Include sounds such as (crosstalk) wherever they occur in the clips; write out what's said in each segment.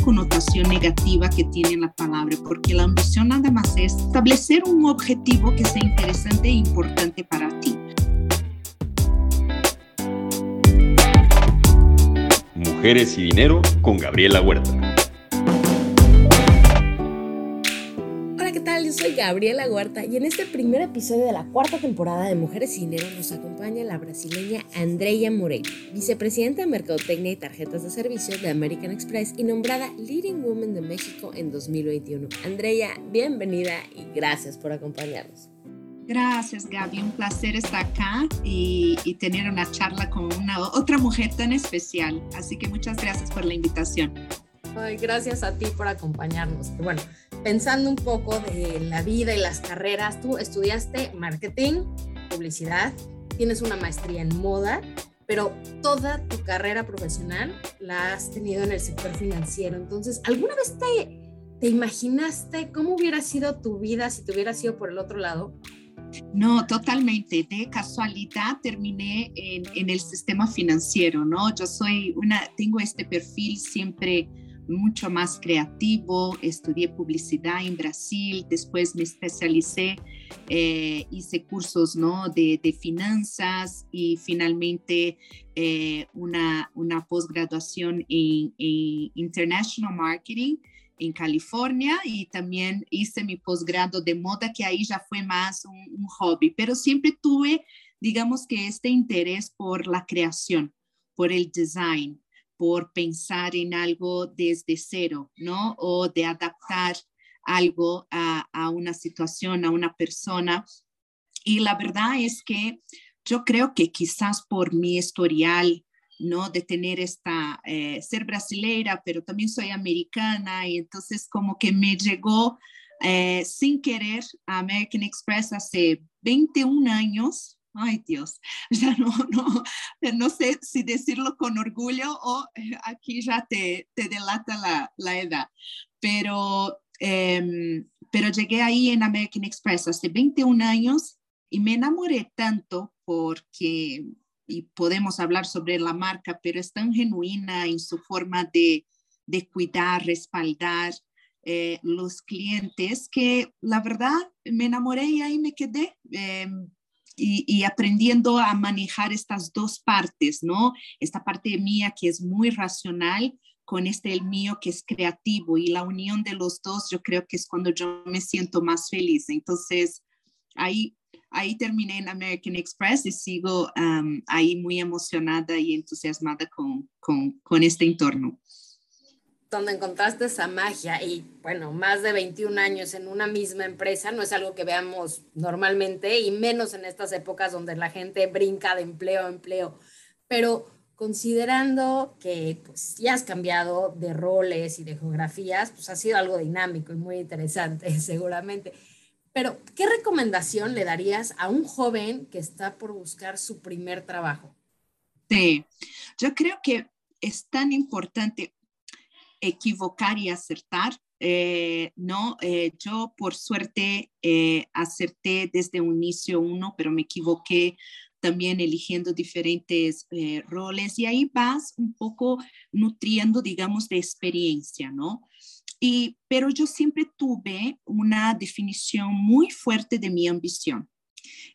connotación negativa que tiene la palabra, porque la ambición nada más es establecer un objetivo que sea interesante e importante para ti. Mujeres y Dinero con Gabriela Huerta. Gabriela Huerta y en este primer episodio de la cuarta temporada de Mujeres y Dinero nos acompaña la brasileña Andrea Moreira, vicepresidenta de Mercadotecnia y Tarjetas de Servicio de American Express y nombrada Leading Woman de México en 2021. Andrea, bienvenida y gracias por acompañarnos. Gracias, Gaby. Un placer estar acá y, y, tener una charla con una otra mujer tan especial. Así que muchas gracias por la invitación. Ay, gracias a ti por acompañarnos. Bueno, pensando un poco de la vida y las carreras, tú estudiaste marketing, publicidad, tienes una maestría en moda, pero toda tu carrera profesional la has tenido en el sector financiero. Entonces, ¿alguna vez te, te imaginaste cómo hubiera sido tu vida si te hubieras sido por el otro lado? No, totalmente. De casualidad terminé en, en, el sistema financiero, ¿no? Yo soy una, tengo este perfil siempre mucho más creativo, estudié publicidad en Brasil, después me especialicé, eh, hice cursos ¿no? de, de, finanzas y finalmente eh, una, una posgraduación en, en International Marketing en California y también hice mi posgrado de moda, que ahí ya fue más un, un, hobby, pero siempre tuve, digamos que este interés por la creación, por el design por pensar en algo desde cero, ¿no? O de adaptar algo a, a una situación, a una persona. Y la verdad es que yo creo que quizás por mi historial, ¿no? De tener esta, eh, ser brasileira, pero también soy americana y entonces como que me llegó eh, sin querer a American Express hace 21 años, ay Dios, (laughs) ya no, no, (laughs) no sé si decirlo con orgullo o eh, aquí ya te, te delata la, la, edad, pero, eh, pero llegué ahí en American Express hace 21 años y me enamoré tanto porque, y podemos hablar sobre la marca, pero es tan genuina en su forma de, de cuidar, respaldar. Eh, los clientes que la verdad me enamoré y ahí me quedé. Eh, y, aprendiendo a manejar estas dos partes, ¿no? Esta parte mía que es muy racional con este el mío que es creativo y la unión de los dos yo creo que es cuando yo me siento más feliz. Entonces, ahí, ahí terminé en American Express y sigo um, ahí muy emocionada y entusiasmada con, con, con este entorno donde encontraste esa magia y bueno, más de 21 años en una misma empresa no es algo que veamos normalmente y menos en estas épocas donde la gente brinca de empleo a empleo. Pero considerando que pues, ya has cambiado de roles y de geografías, pues ha sido algo dinámico y muy interesante (laughs) seguramente. Pero, ¿qué recomendación le darías a un joven que está por buscar su primer trabajo? Sí, yo creo que es tan importante equivocar y acertar. Eh, no, eh, yo por suerte eh, acerté desde un inicio uno, pero me equivoqué también eligiendo diferentes roles y ahí vas un poco nutriendo, digamos, de experiencia, ¿no? Y, pero yo siempre tuve una definición muy fuerte de mi ambición.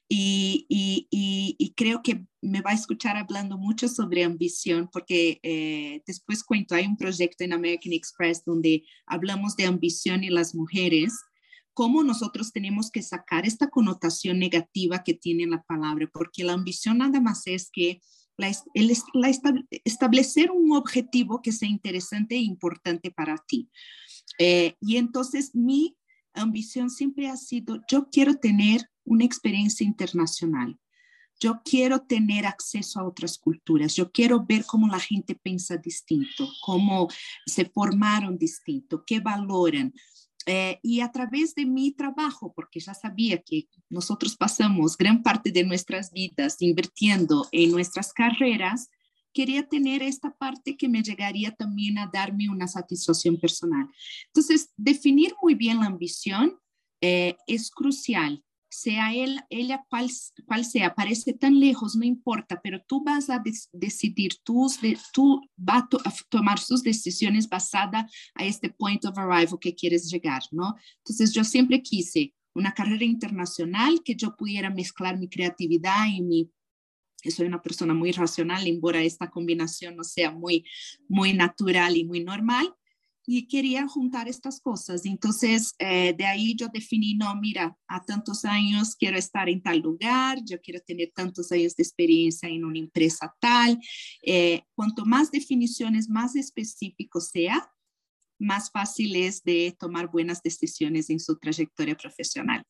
Y, y, y, creo que me va a escuchar hablando mucho sobre ambición, porque eh, después cuento, hay un proyecto en American Express donde hablamos de ambición y las mujeres, cómo nosotros tenemos que sacar esta connotación negativa que tiene la palabra, porque la ambición nada más es que la, el, la establecer un objetivo que sea interesante e importante para ti. Eh, y entonces mi ambición siempre ha sido, yo quiero tener una experiencia internacional. Yo quiero tener acceso a otras culturas, yo quiero ver cómo la gente piensa distinto, cómo se formaron distinto, qué valoran. Eh, y a través de mi trabajo, porque ya sabía que nosotros pasamos gran parte de nuestras vidas invirtiendo en nuestras carreras, quería tener esta parte que me llegaría también a darme una satisfacción personal. Entonces, definir muy bien la ambición eh, es crucial sea él, ella cual, cual sea, parece tan lejos, no importa, pero tú vas a decidir, tú, tú vas a tomar sus decisiones basadas a este point of arrival que quieres llegar, ¿no? Entonces yo siempre quise una carrera internacional que yo pudiera mezclar mi creatividad y mi soy una persona muy racional, embora esta combinación no sea muy, muy natural y muy normal, y quería juntar estas cosas. Entonces, eh, de ahí yo definí, no, mira, a tantos años quiero estar en tal lugar, yo quiero tener tantos años de experiencia en una empresa tal. Eh, cuanto más definiciones, más específico sea, más fácil es de tomar buenas decisiones en su trayectoria profesional.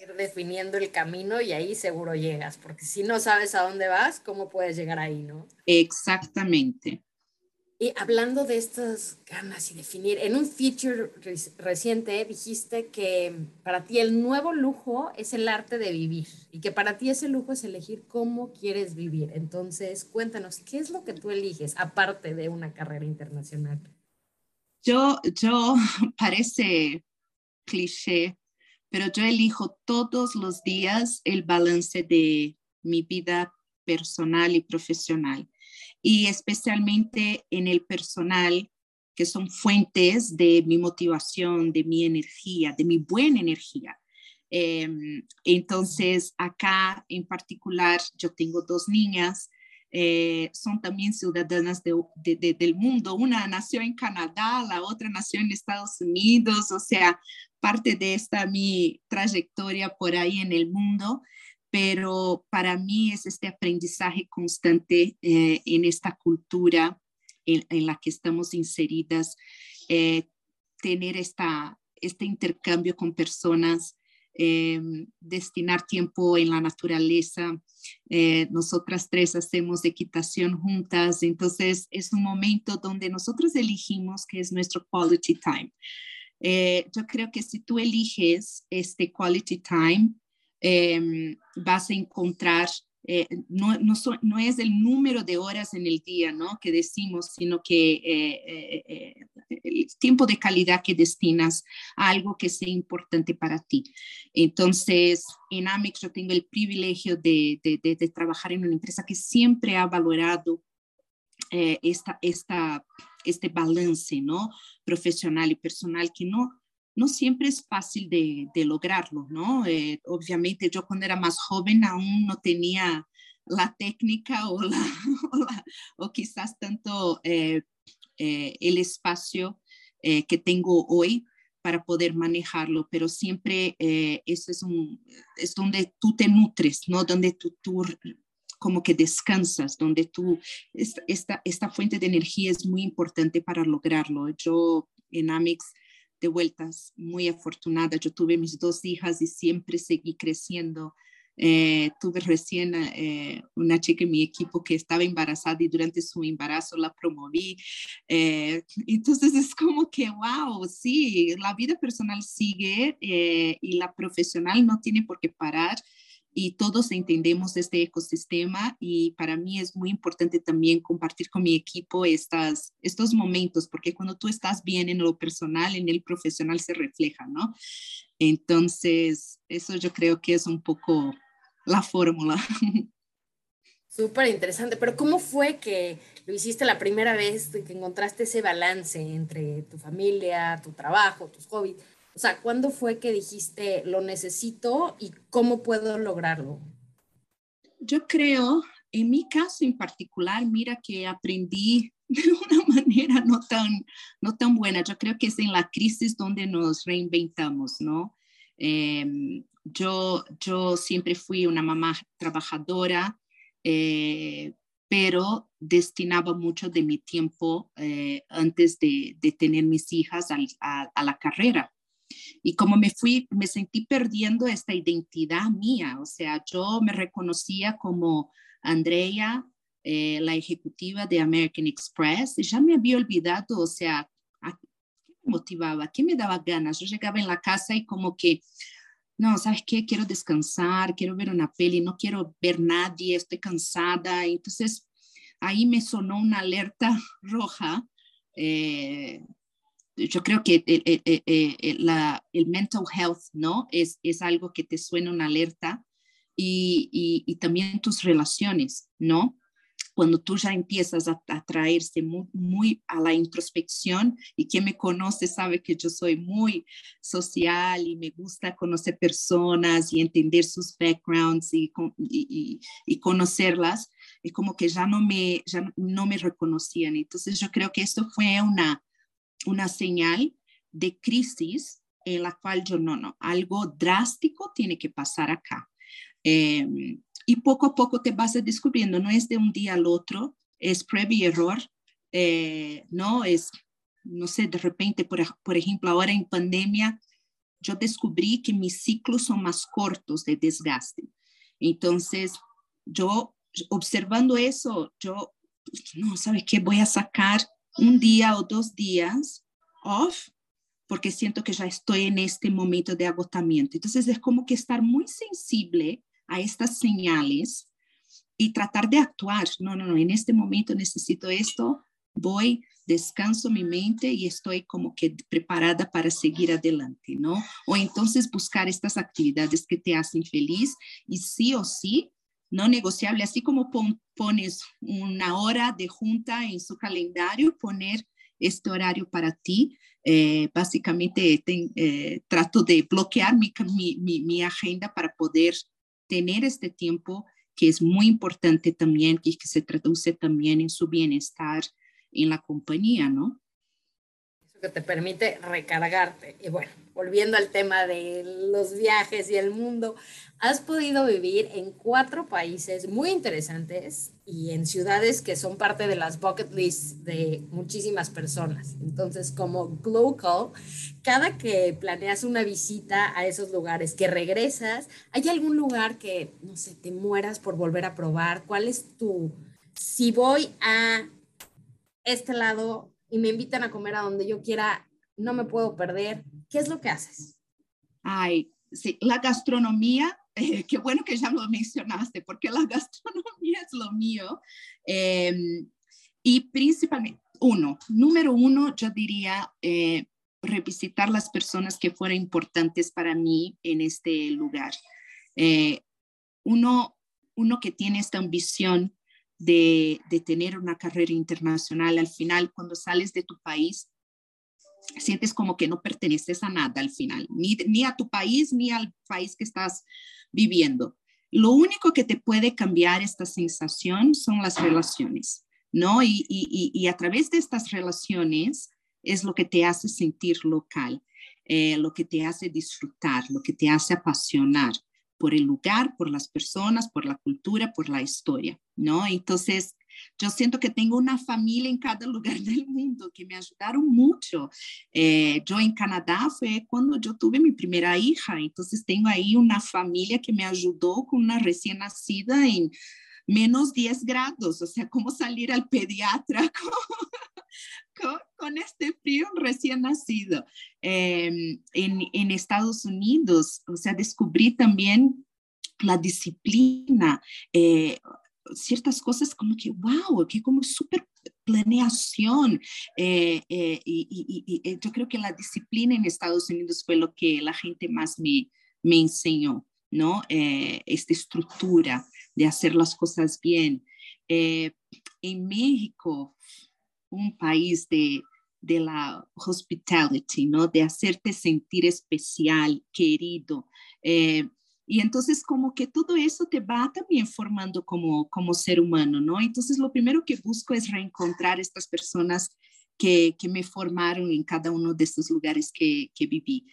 Ir definiendo el camino y ahí seguro llegas, porque si no sabes a dónde vas, ¿cómo puedes llegar ahí, no? Exactamente. Y hablando de estas ganas y definir, en un feature reciente dijiste que para ti el nuevo lujo es el arte de vivir y que para ti ese lujo es elegir cómo quieres vivir. Entonces, cuéntanos, ¿qué es lo que tú eliges aparte de una carrera internacional? Yo, yo, (laughs) parece cliché, pero yo elijo todos los días el balance de mi vida personal y profesional y especialmente en el personal, que son fuentes de mi motivación, de mi energía, de mi buena energía. Em, entonces, acá en particular, yo tengo dos niñas, eh, son también ciudadanas del mundo. Una nació en Canadá, la otra nació en Estados Unidos, o sea, parte de esta mi trayectoria por ahí en el mundo pero para mí es este aprendizaje constante eh, en esta cultura en, la que estamos inseridas, eh, tener esta, este intercambio con personas, eh, destinar tiempo en la naturaleza. nosotras tres hacemos equitación juntas, entonces es un momento donde nosotros elegimos que es nuestro quality time. yo creo que si tú eliges este quality time, Em, vas a encontrar, eh, no, no, no, es el número de horas en el día ¿no? que decimos, sino que eh, eh, el tiempo de calidad que destinas a algo que sea importante para ti. Entonces, en Amex yo tengo el privilegio de, de, de, trabajar en una empresa que siempre ha valorado esta, esta, este balance ¿no? profesional y personal que no, no siempre es fácil de, lograrlo, ¿no? Eh, obviamente yo cuando era más joven aún no tenía la técnica o, la, (laughs) o, quizás tanto eh, eh, el espacio que tengo hoy para poder manejarlo, pero siempre eso es, un, es donde tú te nutres, ¿no? Donde tú, tú como que descansas, donde tú, esta, esta fuente de energía es muy importante para lograrlo. Yo en Amix de vueltas, muy afortunada. Yo tuve mis dos hijas y siempre seguí creciendo. Eh, tuve recién eh, una chica en mi equipo que estaba embarazada y durante su embarazo la promoví. Eh, entonces es como que, wow, sí, la vida personal sigue y la profesional no tiene por qué parar y todos entendemos este ecosistema y para mí es muy importante también compartir con mi equipo estas, estos momentos, porque cuando tú estás bien en lo personal, en el profesional se refleja, ¿no? Entonces, eso yo creo que es un poco la fórmula. (laughs) Súper interesante, pero ¿cómo fue que lo hiciste la primera vez que encontraste ese balance entre tu familia, tu trabajo, tus hobbies? O sea, ¿cuándo fue que dijiste lo necesito y cómo puedo lograrlo? Yo creo, en mi caso en particular, mira que aprendí (laughs) de una manera no tan, no tan buena. Yo creo que es en la crisis donde nos reinventamos, ¿no? Em, yo, yo siempre fui una mamá trabajadora, eh, pero destinaba mucho de mi tiempo eh, antes de, de, tener mis hijas a, la carrera. Y como me fui, me sentí perdiendo esta identidad mía, o sea, yo me reconocía como Andrea, eh, la ejecutiva de American Express, y ya me había olvidado, o sea, ¿qué me motivaba? ¿Qué me daba ganas? Yo llegaba en la casa y como que, no, ¿sabes qué? Quiero descansar, quiero ver una peli, no quiero ver nadie, estoy cansada. Entonces, ahí me sonó una alerta (laughs) roja. Eh, yo creo que el, la, el, mental health, ¿no? Es, es algo que te suena una alerta y, y, y también tus relaciones, ¿no? cuando tú ya empiezas a, traerse muy, a la introspección y quien me conoce sabe que yo soy muy social y me gusta conocer personas y entender sus backgrounds y, y, y conocerlas, y como que ya no me, ya no me reconocían. Entonces yo creo que esto fue una, una señal de crisis en la cual yo no, no, algo drástico tiene que pasar acá. Eh, y poco a poco te vas descubriendo, no es de un día al otro, es prueba y error, eh, no es, no sé, de repente, por, por ejemplo, ahora en pandemia, yo descubrí que mis ciclos son más cortos de desgaste. Entonces, yo observando eso, yo, no, ¿sabe qué? Voy a sacar un día o dos días off porque siento que ya estoy en este momento de agotamiento. Entonces, es como que estar muy sensible a estas señales y tratar de actuar. No, no, no, en este momento necesito esto, voy, descanso mi mente y estoy como que preparada para seguir adelante, ¿no? O entonces buscar estas actividades que te hacen feliz y sí o sí, no negociable, así como pones una hora de junta en su calendario, poner este horario para ti. Eh, básicamente eh, trato de bloquear mi, mi, mi, agenda para poder tener este tiempo que es muy importante también y que se traduce también en su bienestar en la compañía, ¿no? Que te permite recargarte. Y bueno, volviendo al tema de los viajes y el mundo, has podido vivir en cuatro países muy interesantes y en ciudades que son parte de las bucket lists de muchísimas personas. Entonces, como local, cada que planeas una visita a esos lugares, que regresas, ¿hay algún lugar que, no sé, te mueras por volver a probar? ¿Cuál es tu, si voy a este lado y me invitan a comer a donde yo quiera, no me puedo perder? ¿Qué es lo que haces? Ay, sí, la gastronomía (laughs) eh, qué bueno que ya lo mencionaste, porque la (laughs) gastronomía es lo mío. Em, y principalmente, uno, número uno, yo diría eh, revisitar las personas que fueron importantes para mí en este lugar. Eh, uno, uno que tiene esta ambición de, de tener una carrera internacional, al final, cuando sales de tu país, sientes como que no perteneces a nada al final, ni, ni a tu país, ni al país que estás viviendo. Lo único que te puede cambiar esta sensación son las relaciones, ¿no? Y, y, y a través de estas relaciones es lo que te hace sentir local, eh, lo que te hace disfrutar, lo que te hace apasionar por el lugar, por las personas, por la cultura, por la historia, ¿no? Entonces, yo siento que tengo una familia en cada (laughs) lugar del mundo que me ayudaron mucho. Eh, yo en Canadá fue cuando yo tuve mi primera hija, entonces tengo ahí una familia que me ayudó con una recién nacida en menos 10 grados, o sea, cómo salir al pediatra (laughs) con, este frío recién nacido. Em, en, en Estados Unidos, o sea, descubrí también la disciplina. Eh, ciertas cosas como que, wow, que como súper planeación. Eh, eh, y, eh, yo creo que la disciplina en Estados Unidos fue lo que la gente más me, me enseñó, ¿no? esta estructura de hacer las cosas bien. en México, un país de, de la hospitality, ¿no? De hacerte sentir especial, querido. Y entonces como que todo eso te va también formando como, como ser humano, ¿no? Entonces lo primero que busco es reencontrar estas personas que, que me formaron en cada uno de estos lugares que, que viví.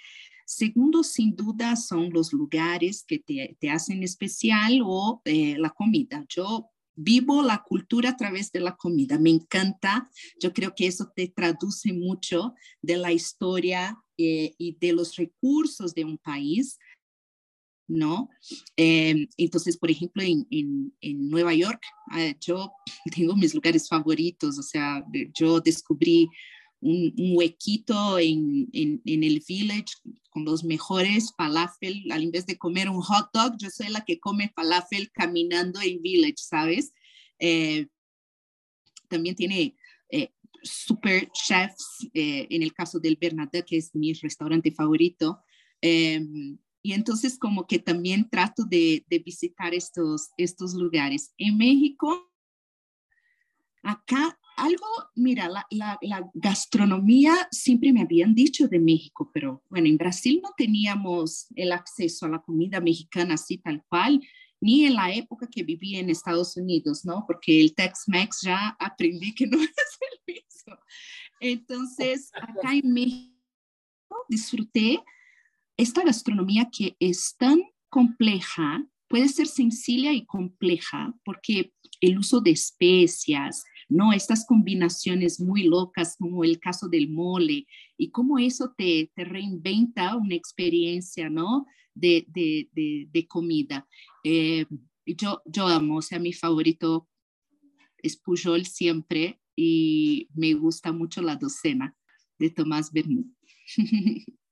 Segundo, sin duda, son los lugares que te, te hacen especial o eh, la comida. Yo vivo la cultura a través de la comida, me encanta. Yo creo que eso te traduce mucho de la historia eh, y de los recursos de un país ¿no? Em, entonces, por ejemplo, en, en, Nueva York, ah, yo (laughs) tengo mis lugares favoritos, o sea, yo descubrí un, huequito en, en, el village con los mejores falafel, al vez de comer un hot dog, yo soy la que come falafel caminando en village, ¿sabes? Eh, también tiene... Eh, super chefs, eh, en el caso del Bernadette, que es mi restaurante favorito. Em, y entonces como que también trato de, de, visitar estos, estos lugares. En México, acá algo, mira, la, gastronomía siempre me habían dicho de México, pero bueno, en Brasil no teníamos el acceso a la comida mexicana así tal cual ni en la época que viví en Estados Unidos, ¿no? Porque el Tex-Mex ya aprendí que no (laughs) es el mismo. Entonces, acá en México disfruté esta gastronomía que es tan compleja, puede ser sencilla y compleja, porque el uso de especias, ¿no? Estas combinaciones muy locas, como el caso del mole, y cómo eso te, te reinventa una experiencia, ¿no? De, de, de, comida. Eh, yo, yo amo, o sea, mi favorito es Pujol siempre y me gusta mucho la docena de Tomás Bermúdez. (laughs)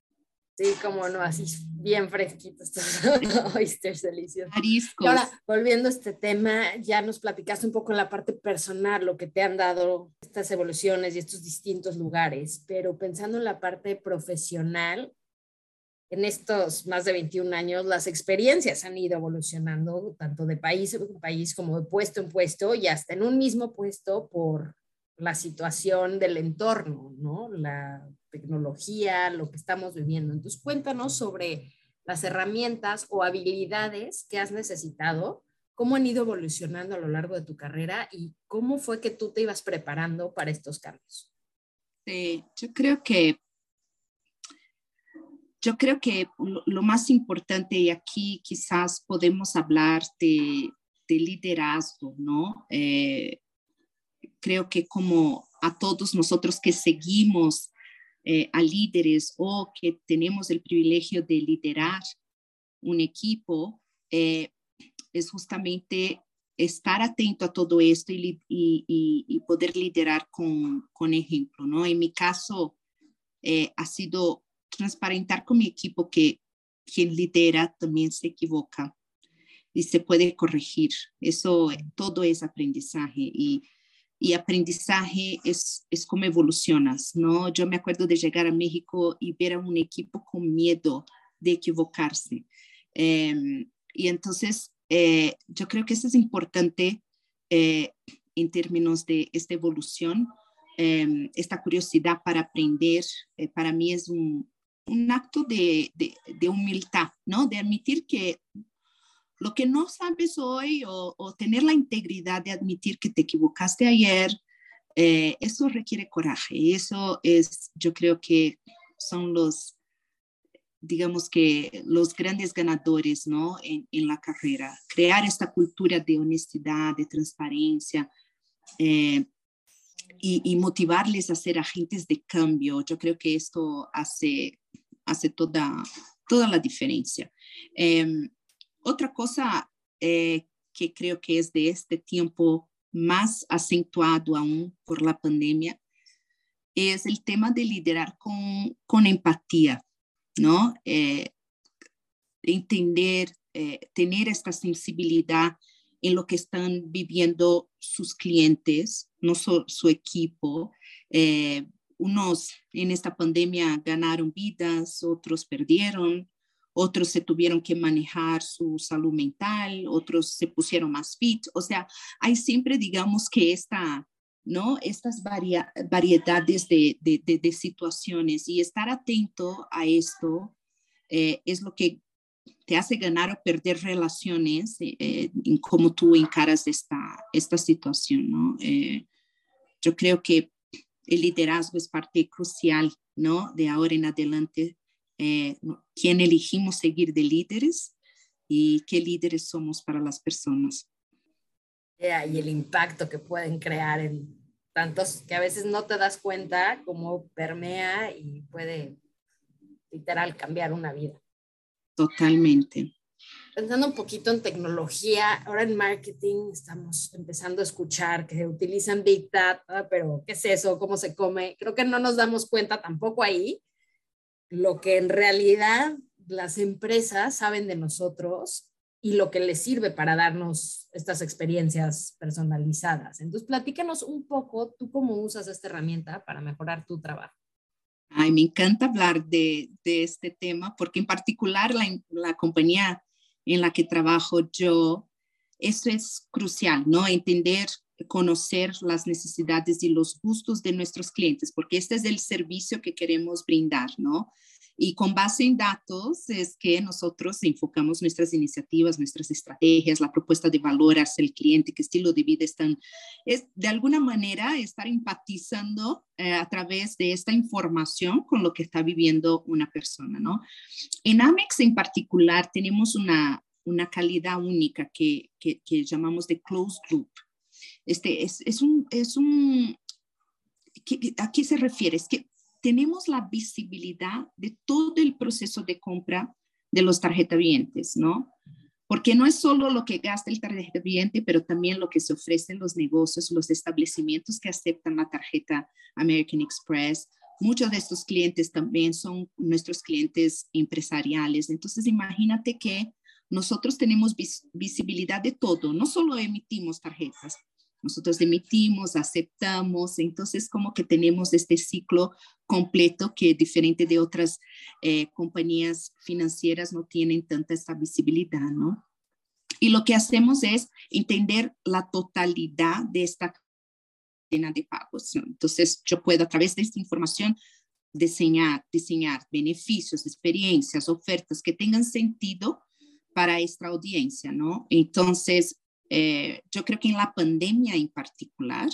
Sí, como no, así bien fresquitos estos (laughs) oysters deliciosos. Y ahora, volviendo a este tema, ya nos platicaste un poco en la parte personal, lo que te han dado estas evoluciones y estos distintos lugares, pero pensando en la parte profesional, en estos más de 21 años las experiencias han ido evolucionando tanto de país en país como de puesto en puesto y hasta en un mismo puesto por la situación del entorno, ¿no? La tecnología, lo que estamos viviendo. Entonces, cuéntanos sobre las herramientas o habilidades que has necesitado, cómo han ido evolucionando a lo largo de tu carrera y cómo fue que tú te ibas preparando para estos cambios. Sí, yo creo que yo creo que lo, más importante, y aquí quizás podemos hablar de, liderazgo, ¿no? Eh, creo que como a todos nosotros que seguimos eh, a líderes o que tenemos el privilegio de liderar un equipo, eh, es justamente estar atento a todo esto y, y, poder liderar con, con, ejemplo, ¿no? En mi caso, ha sido transparentar con mi equipo que quien lidera también se equivoca y se puede corregir. Eso todo es aprendizaje y, y aprendizaje es, es como evolucionas, ¿no? Yo me acuerdo de llegar a México y ver a un equipo con miedo de equivocarse. Em, y entonces, eh, yo creo que eso es importante eh, en términos de esta evolución. Em, esta curiosidad para aprender, eh, para mí es un, un acto de, de, humildad, ¿no? De admitir que lo que no sabes hoy o, tener la integridad de admitir que te equivocaste ayer, eh, eso requiere coraje. Eso es, yo creo que son los, digamos que los grandes ganadores, ¿no? En, en la carrera. Crear esta cultura de honestidad, de transparencia. Eh, y, y, motivarles a ser agentes de cambio. Yo creo que esto hace hace toda, toda la diferencia. Em, otra cosa eh, que creo que es de este tiempo más acentuado aún por la pandemia es el tema de liderar con, empatía, ¿no? Eh, entender, eh, tener esta sensibilidad en lo que están viviendo sus clientes, no su, su equipo, unos en esta pandemia ganaron vidas, otros perdieron, otros se tuvieron que manejar su salud mental, otros se pusieron más fit. O sea, hay siempre, digamos, que esta, ¿no? Estas variedades de, de, situaciones y estar atento a esto eh, es lo que te hace ganar o perder relaciones eh, eh, en cómo tú encaras esta, esta situación, ¿no? yo creo que el liderazgo es parte crucial, ¿no? De ahora en adelante, eh, quién elegimos seguir de líderes y qué líderes somos para las personas. y el impacto que pueden crear en tantos que a veces no te das cuenta cómo permea y puede literal cambiar una vida. Totalmente pensando un poquito en tecnología, ahora en marketing estamos empezando a escuchar que utilizan Big Data, pero ¿qué es eso? ¿Cómo se come? Creo que no nos damos cuenta tampoco ahí lo que en realidad las empresas saben de nosotros y lo que les sirve para darnos estas experiencias personalizadas. Entonces, platícanos un poco tú cómo usas esta herramienta para mejorar tu trabajo. Ay, me encanta hablar de, de este tema porque en particular la, la, compañía en la que trabajo yo, eso es crucial, ¿no? Entender, conocer las necesidades y los gustos de nuestros clientes, porque este es el servicio que queremos brindar, ¿no? Y con base en datos es que nosotros enfocamos nuestras iniciativas, nuestras estrategias, la propuesta de valor hacia el cliente, qué estilo de vida están, es de alguna manera estar empatizando eh, a través de esta información con lo que está viviendo una persona, ¿no? En Amex en particular tenemos una, una calidad única que, que, que llamamos de closed loop. Este es, es un, es un ¿a qué se refiere? Es que tenemos la visibilidad de todo el proceso de compra de los tarjetavientes, ¿no? Porque no es solo lo que gasta el tarjetaviente, pero también lo que se ofrecen los negocios, los establecimientos que aceptan la tarjeta American Express. Muchos de estos clientes también son nuestros clientes empresariales. Entonces, imagínate que nosotros tenemos visibilidad de todo, no solo emitimos tarjetas, nosotros emitimos, aceptamos, entonces como que tenemos este ciclo completo que diferente de otras eh, compañías financieras no tienen tanta esta visibilidad, ¿no? Y lo que hacemos es entender la totalidad de esta cadena de pagos. Entonces yo puedo a través de esta información diseñar, diseñar beneficios, experiencias, ofertas que tengan sentido para esta audiencia, ¿no? Entonces, eh, yo creo que en la pandemia en particular,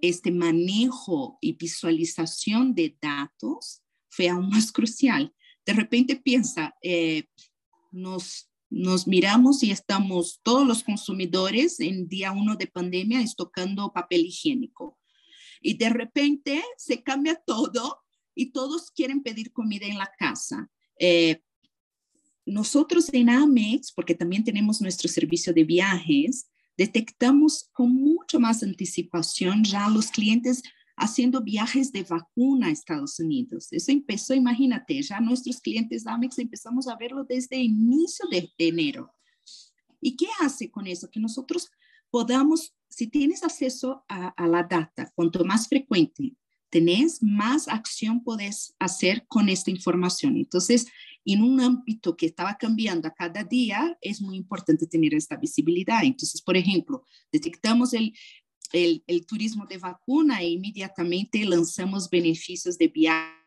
este manejo y visualización de datos fue aún más (laughs) crucial. De repente piensa, eh, nos, nos miramos y estamos todos los consumidores en día uno de pandemia estocando papel higiénico. Y de repente se cambia (laughs) todo y todos quieren pedir comida en la casa. Eh, nosotros en Amex, porque también tenemos nuestro servicio de viajes, detectamos con mucho más anticipación ya los clientes haciendo viajes de vacuna a Estados Unidos. Eso empezó, imagínate, ya nuestros clientes Amex empezamos a verlo desde el inicio de enero. ¿Y qué hace con eso? Que nosotros podamos, si tienes acceso a, a la data, cuanto más frecuente tenés, más acción podés hacer con esta información. Entonces, en un ámbito que estaba cambiando a cada día, es muy importante tener esta visibilidad. Entonces, por ejemplo, detectamos el, el, el turismo de vacuna e inmediatamente lanzamos beneficios de viaje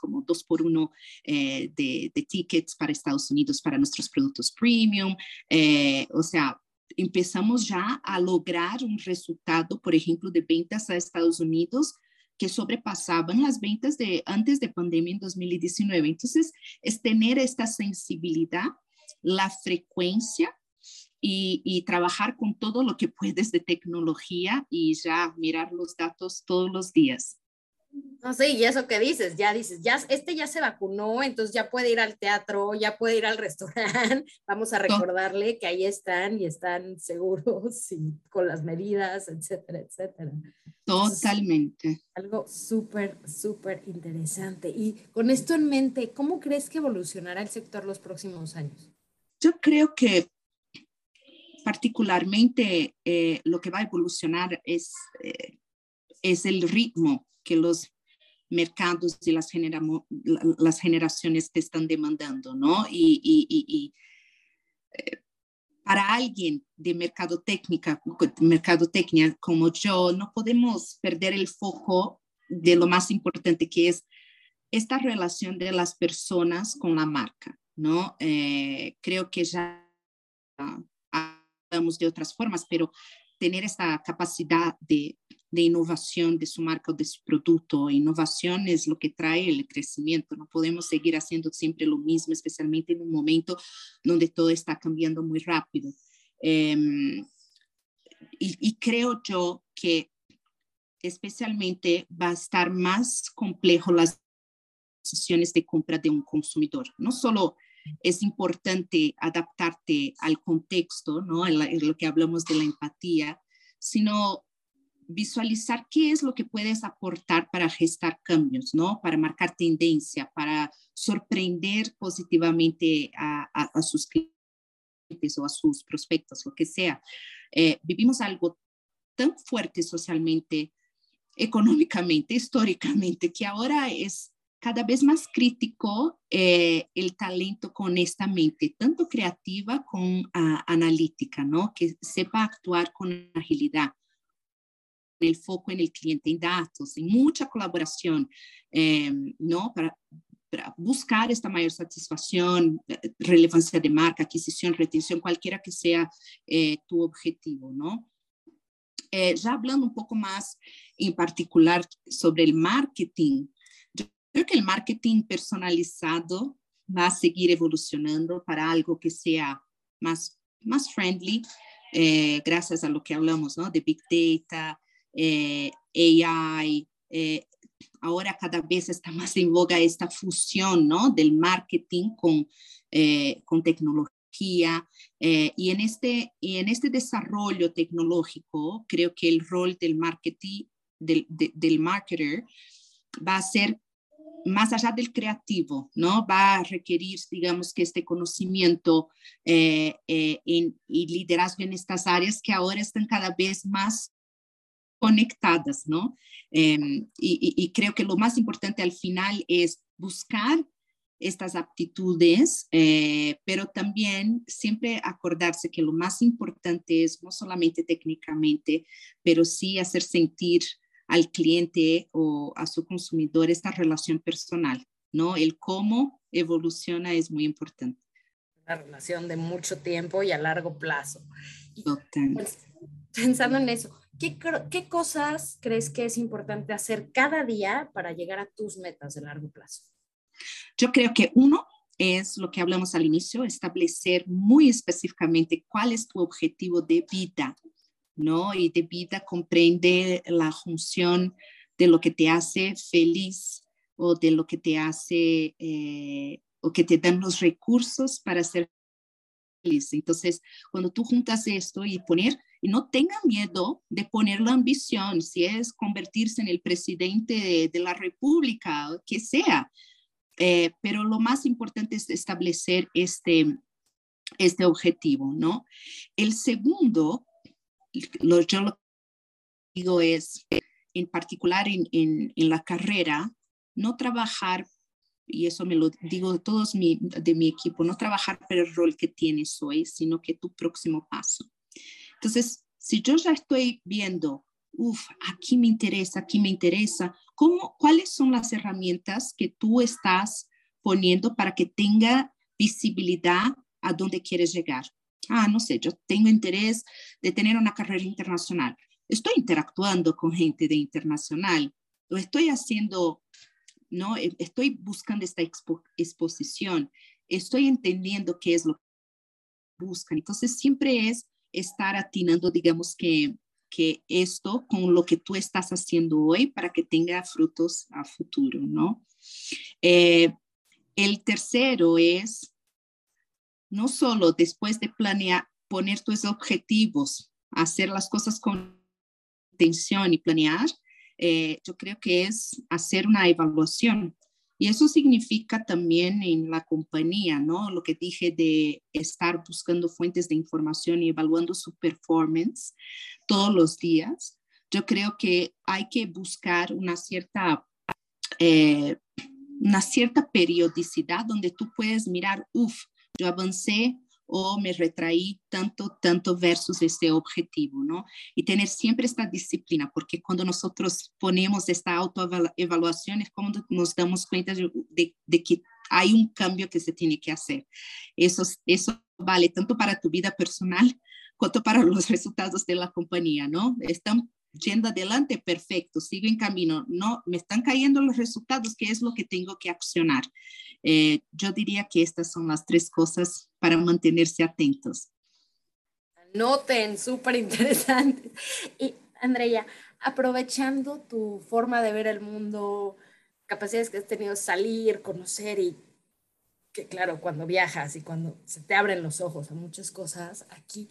como dos por uno eh, de, de, tickets para Estados Unidos para nuestros productos premium. Eh, o sea, empezamos ya a lograr un resultado, por ejemplo, de ventas a Estados Unidos que sobrepasaban las ventas de antes de pandemia en 2019. Entonces, es tener esta sensibilidad, la frecuencia y, y, trabajar con todo lo que puedes de tecnología y ya mirar los datos todos los días. No sé, y eso que dices, ya dices, ya este ya se vacunó, entonces ya puede ir al teatro, ya puede ir al (laughs) restaurante, vamos a recordarle que ahí están y están seguros y con las medidas, etcétera, etcétera. Totalmente. algo súper, súper interesante. Y con esto en mente, ¿cómo crees que evolucionará el sector los próximos años? Yo creo que particularmente eh, lo que va a evolucionar es, eh, es el ritmo que los mercados y las, genera las generaciones te están demandando, ¿no? Y, y, y, eh, para alguien de mercado técnica, mercadotecnia como yo, no podemos perder el foco de lo más importante que es esta relación de las personas con la marca, ¿no? Eh, creo que ya hablamos de otras formas, pero tener esta capacidad de, de, innovación de su marca o de su producto. Innovación es lo que trae el crecimiento. No podemos seguir haciendo siempre lo mismo, especialmente en un momento donde todo está cambiando muy rápido. Eh, y, y creo yo que especialmente va a estar más complejo las decisiones de compra de un consumidor. No solo es importante adaptarte al contexto, ¿no? En, lo que hablamos de la empatía, sino visualizar qué es lo que puedes aportar para gestar cambios, ¿no? Para marcar tendencia, para sorprender positivamente a, a, sus clientes. o a sus prospectos, lo que sea. Eh, vivimos algo tan fuerte socialmente, económicamente, (laughs) históricamente, que ahora es cada vez más crítico eh, el talento con esta mente, tanto creativa como analítica, ¿no? Que sepa actuar con agilidad, el foco en el cliente, en datos, en mucha colaboración, eh, ¿no? Para, buscar esta mayor satisfacción, eh, relevancia de marca, adquisición, retención, cualquiera que sea tu objetivo, ¿no? ya hablando un poco más en particular sobre el marketing, Creo que el marketing personalizado va a seguir evolucionando para algo que sea más, más friendly, eh, gracias a lo que hablamos, ¿no? De Big Data, eh, AI. Eh, ahora cada vez está más en boga esta fusión, ¿no? Del marketing con, con tecnología. y, en este, y en este desarrollo tecnológico, creo que el rol del marketing, del, del marketer, va a ser más allá del creativo, ¿no? Va a requerir, digamos, que este conocimiento eh, eh, y liderazgo en estas áreas que ahora están cada vez más conectadas, ¿no? Em, y, creo que lo más importante al final es buscar estas aptitudes, eh, pero también siempre acordarse que lo más importante es no solamente técnicamente, pero sí hacer sentir al cliente o a su consumidor esta relación personal, ¿no? El cómo evoluciona es muy importante. Una relación de mucho tiempo y a largo plazo. Pues, pensando en eso, ¿qué, ¿qué cosas crees que es importante hacer cada día para llegar a tus metas de largo plazo? Yo creo que uno es lo que hablamos al inicio, establecer muy específicamente cuál es tu objetivo de vida ¿no? Y de vida comprende la función de lo que te hace feliz o de lo que te hace eh, o que te dan los recursos para ser. Entonces, cuando tú juntas esto y poner, y no tenga miedo de poner la ambición, si es convertirse en el presidente de, la República, que sea, eh, pero lo más importante es establecer este, este objetivo, ¿no? El segundo lo, yo digo es, en particular en, en, la carrera, no trabajar, y eso me lo digo de todos mi, de mi equipo, no trabajar por el rol que tienes hoy, sino que tu próximo paso. Entonces, si yo ya estoy viendo, uff, aquí me interesa, aquí me interesa, ¿cómo, ¿cuáles son las herramientas que tú estás poniendo para que tenga visibilidad a dónde quieres llegar? ah, no sé, yo tengo interés de tener una carrera internacional. Estoy interactuando con gente de internacional, lo estoy haciendo, ¿no? E, estoy buscando esta exposición, estoy entendiendo qué es lo que buscan. Entonces, siempre es estar atinando, digamos que, que esto con lo que tú estás haciendo hoy para que tenga frutos a futuro, ¿no? Eh, el tercero es no solo después de planear, poner tus objetivos, hacer las cosas con intención y planear, eh, yo creo que es hacer una evaluación. Y eso significa también en la compañía, ¿no? Lo que dije de estar buscando fuentes de información y evaluando su performance todos los días. Yo creo que hay que buscar una cierta, eh, una cierta periodicidad donde tú puedes mirar, uff, yo avancé o me retraí tanto, tanto versus este objetivo, ¿no? Y tener siempre esta disciplina, porque cuando nosotros ponemos esta autoevaluación es como nos damos cuenta de, de, que hay un cambio que se tiene que hacer. Eso, eso vale tanto para tu vida personal cuanto para los (laughs) resultados de la compañía, ¿no? Yendo adelante, perfecto, sigo en camino, no, me están cayendo los resultados, ¿qué es lo que tengo que accionar? Eh, yo diría que estas son las tres cosas para mantenerse atentos. Noten, súper interesante. Y Andrea, aprovechando tu forma de ver el mundo, capacidades que has tenido salir, conocer y que claro, cuando viajas y cuando se te abren los ojos a muchas cosas, aquí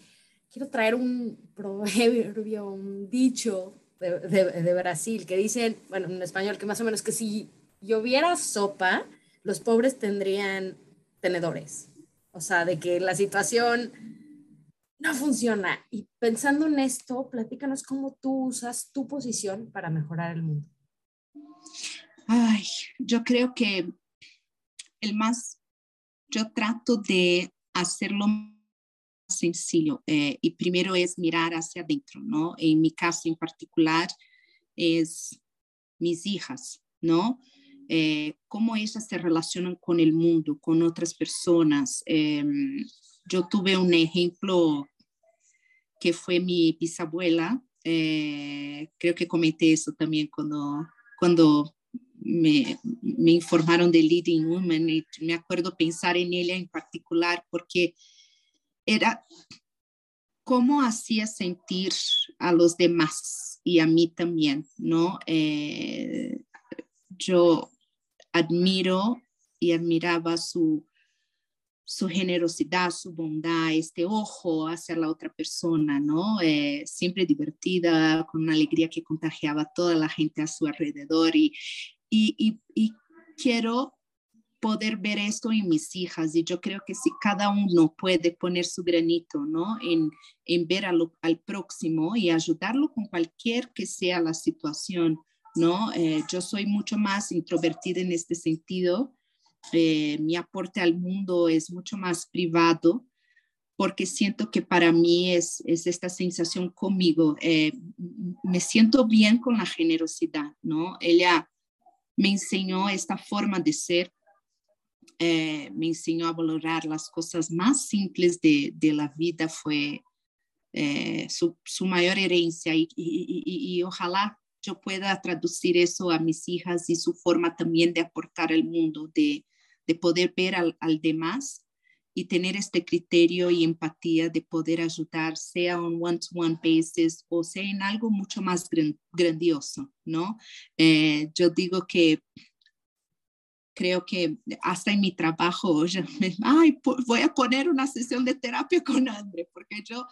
quiero traer un proverbio, un dicho de, de, Brasil que dice, bueno, en español, que más o menos que si lloviera sopa, los pobres tendrían tenedores. O sea, de que la situación no funciona. Y pensando en esto, platícanos cómo tú usas tu posición para mejorar el mundo. Ay, yo creo que el más, yo trato de hacerlo sencillo eh, y primero es mirar hacia adentro, ¿no? En mi caso en particular es mis hijas, ¿no? Eh, cómo ellas se relacionan con el mundo, con otras personas. Em, yo tuve un ejemplo que fue mi bisabuela, eh, creo que comenté eso también cuando, cuando me, me, informaron de Leading Woman y me acuerdo pensar en ella en particular porque era cómo hacía sentir a los demás y a mí también, ¿no? Eh, yo admiro y admiraba su, generosidad, su bondad, este ojo hacia la otra persona, ¿no? Eh, siempre divertida, con una alegría que contagiaba a toda la gente a su alrededor y, quiero poder ver esto en mis hijas y yo creo que si cada uno puede poner su granito, ¿no? En, en ver al próximo y ayudarlo con cualquier que sea la situación, ¿no? Eh, yo soy mucho más introvertida en este sentido eh, mi aporte al mundo es mucho más privado porque siento que para mí es, es esta sensación conmigo. Eh, me siento bien con la generosidad, ¿no? Ella me enseñó esta forma de ser, eh, me enseñó a valorar las cosas más simples de, de la vida, fue su, su, mayor herencia y, y, ojalá yo pueda traducir eso a mis hijas y su forma también de aportar al mundo, de, de poder ver al, al demás y tener este criterio y empatía de poder ayudar, sea un one-to-one basis o sea en algo mucho más grandioso, ¿no? Eh, yo digo que creo que hasta en mi trabajo, yo ay, voy a poner una sesión de terapia con André, porque yo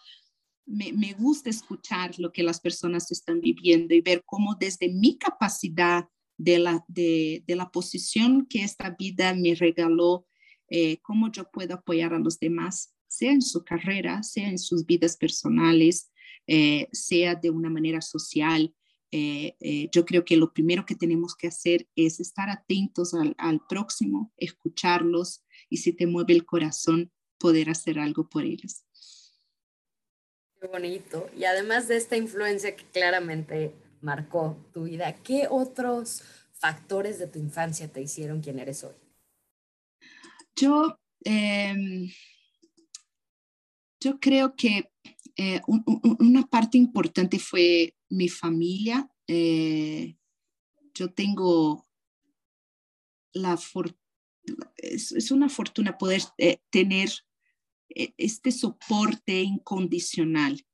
me, me, gusta escuchar lo que las personas están viviendo y ver cómo desde mi capacidad de la, de, la posición que esta vida me regaló, eh, cómo yo puedo apoyar a los demás, sea en su carrera, sea en sus vidas personales, eh, sea de una manera social. Eh, yo creo que lo primero que tenemos que hacer es estar atentos al, al próximo, escucharlos y si te mueve el corazón, poder hacer algo por ellos. Qué bonito. Y además de esta influencia que claramente marcó tu vida, ¿qué otros factores de tu infancia te hicieron quien eres hoy? Yo, em, yo creo que eh, una parte importante fue mi familia. Eh, yo tengo la fortuna, es, una fortuna poder eh, tener este soporte incondicional.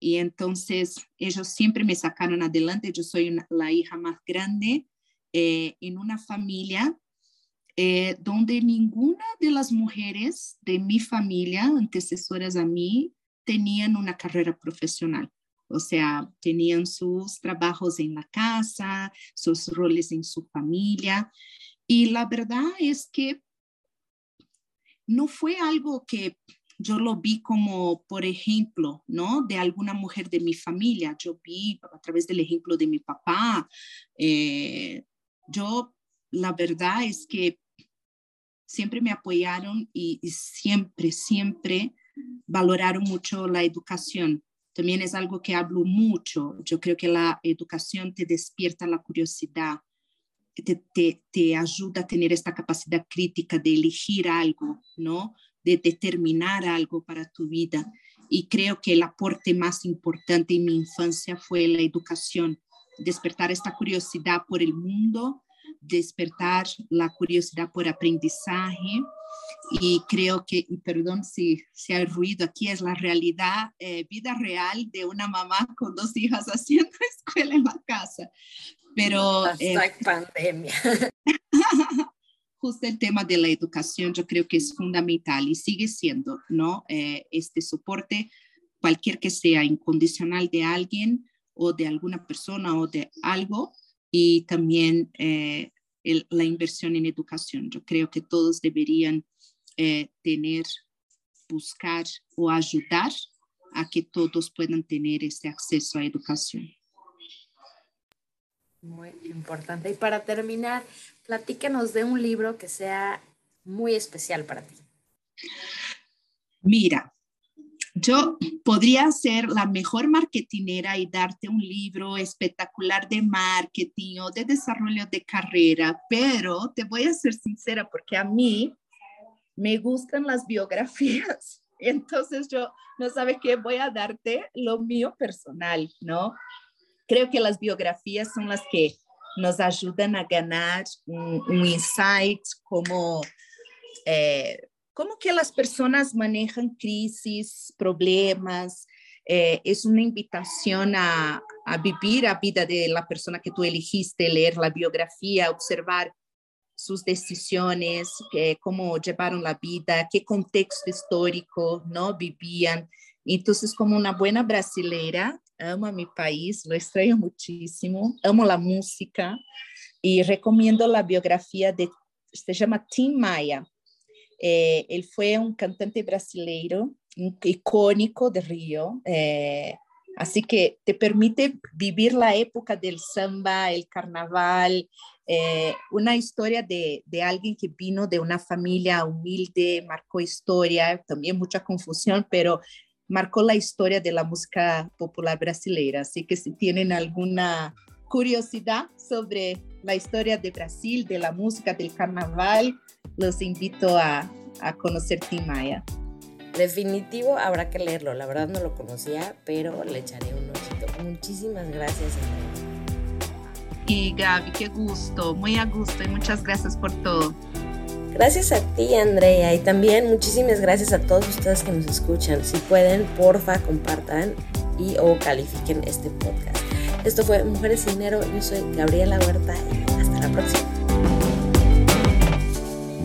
Y entonces ellos siempre me sacaron adelante. Yo soy la hija más grande eh, en una familia eh, donde ninguna de las mujeres de mi familia, antecesoras a mí, tenían una carrera profesional. O sea, tenían sus trabajos en la casa, sus roles en su familia. Y la verdad es que no fue algo que yo lo vi como, por ejemplo, ¿no? De alguna mujer de mi familia. Yo vi a través del ejemplo de mi papá. Eh, yo, la verdad es que siempre me apoyaron y, y, siempre, siempre valoraron mucho la educación. También es algo que hablo mucho. Yo creo que la educación te despierta la curiosidad, te, te, te ayuda a tener esta capacidad crítica de elegir algo, ¿no? de determinar algo para tu vida. Y creo que el aporte más importante en mi infancia fue la educación, despertar esta curiosidad por el mundo, despertar la curiosidad por aprendizaje. Y creo que, perdón si, si hay ruido aquí, es la realidad, eh, vida real de una mamá con dos hijas haciendo (laughs) escuela en la casa. Pero... Eh, pandemia. (laughs) justo el tema de la educación yo creo que es fundamental y sigue siendo, ¿no? Eh, este soporte, cualquier que sea incondicional de alguien o de alguna persona o de algo, y también eh, la inversión en educación. Yo creo que todos deberían eh, tener buscar o ayudar a que todos puedan tener este acceso a educación. Muy importante. Y para terminar, platícanos de un libro que sea muy especial para ti. Mira, yo podría ser la mejor marketinera y darte un libro espectacular de marketing o de desarrollo de carrera, pero te voy a ser sincera porque a mí me gustan las biografías. (laughs) Entonces yo no sabe qué voy a darte lo mío personal, ¿no? Creo que las biografías son las que nos ayudan a ganar un, insight como eh, cómo que las personas manejan crisis, problemas. Eh, es una invitación a, a, vivir la vida de la persona que tú elegiste, leer la biografía, observar sus decisiones, eh, cómo llevaron la vida, qué contexto histórico no vivían. Entonces, como una buena brasileira, amo a mi país, lo extraño muchísimo, amo la música y recomiendo la biografía de, se llama Tim Maia. Eh, él fue un cantante brasileiro icónico de Río, eh, así que te permite vivir la época del samba, el carnaval, eh, una historia de, de, alguien que vino de una familia humilde, marcó historia, también mucha confusión, pero marcó la historia de la música popular brasileira. Así que si tienen alguna curiosidad sobre la historia de Brasil, de la música, del carnaval, los invito a, a conocer Tim Maya. Definitivo habrá que leerlo, la verdad no lo conocía, pero le echaré un ojito. Muchísimas gracias, Y Gaby, qué gusto, muy a gusto y muchas gracias por todo. Gracias a ti, Andrea, y también muchísimas gracias a todos ustedes que nos escuchan. Si pueden, porfa, compartan y o califiquen este podcast. Esto fue Mujeres Sin Dinero. Yo soy Gabriela Huerta y hasta la próxima.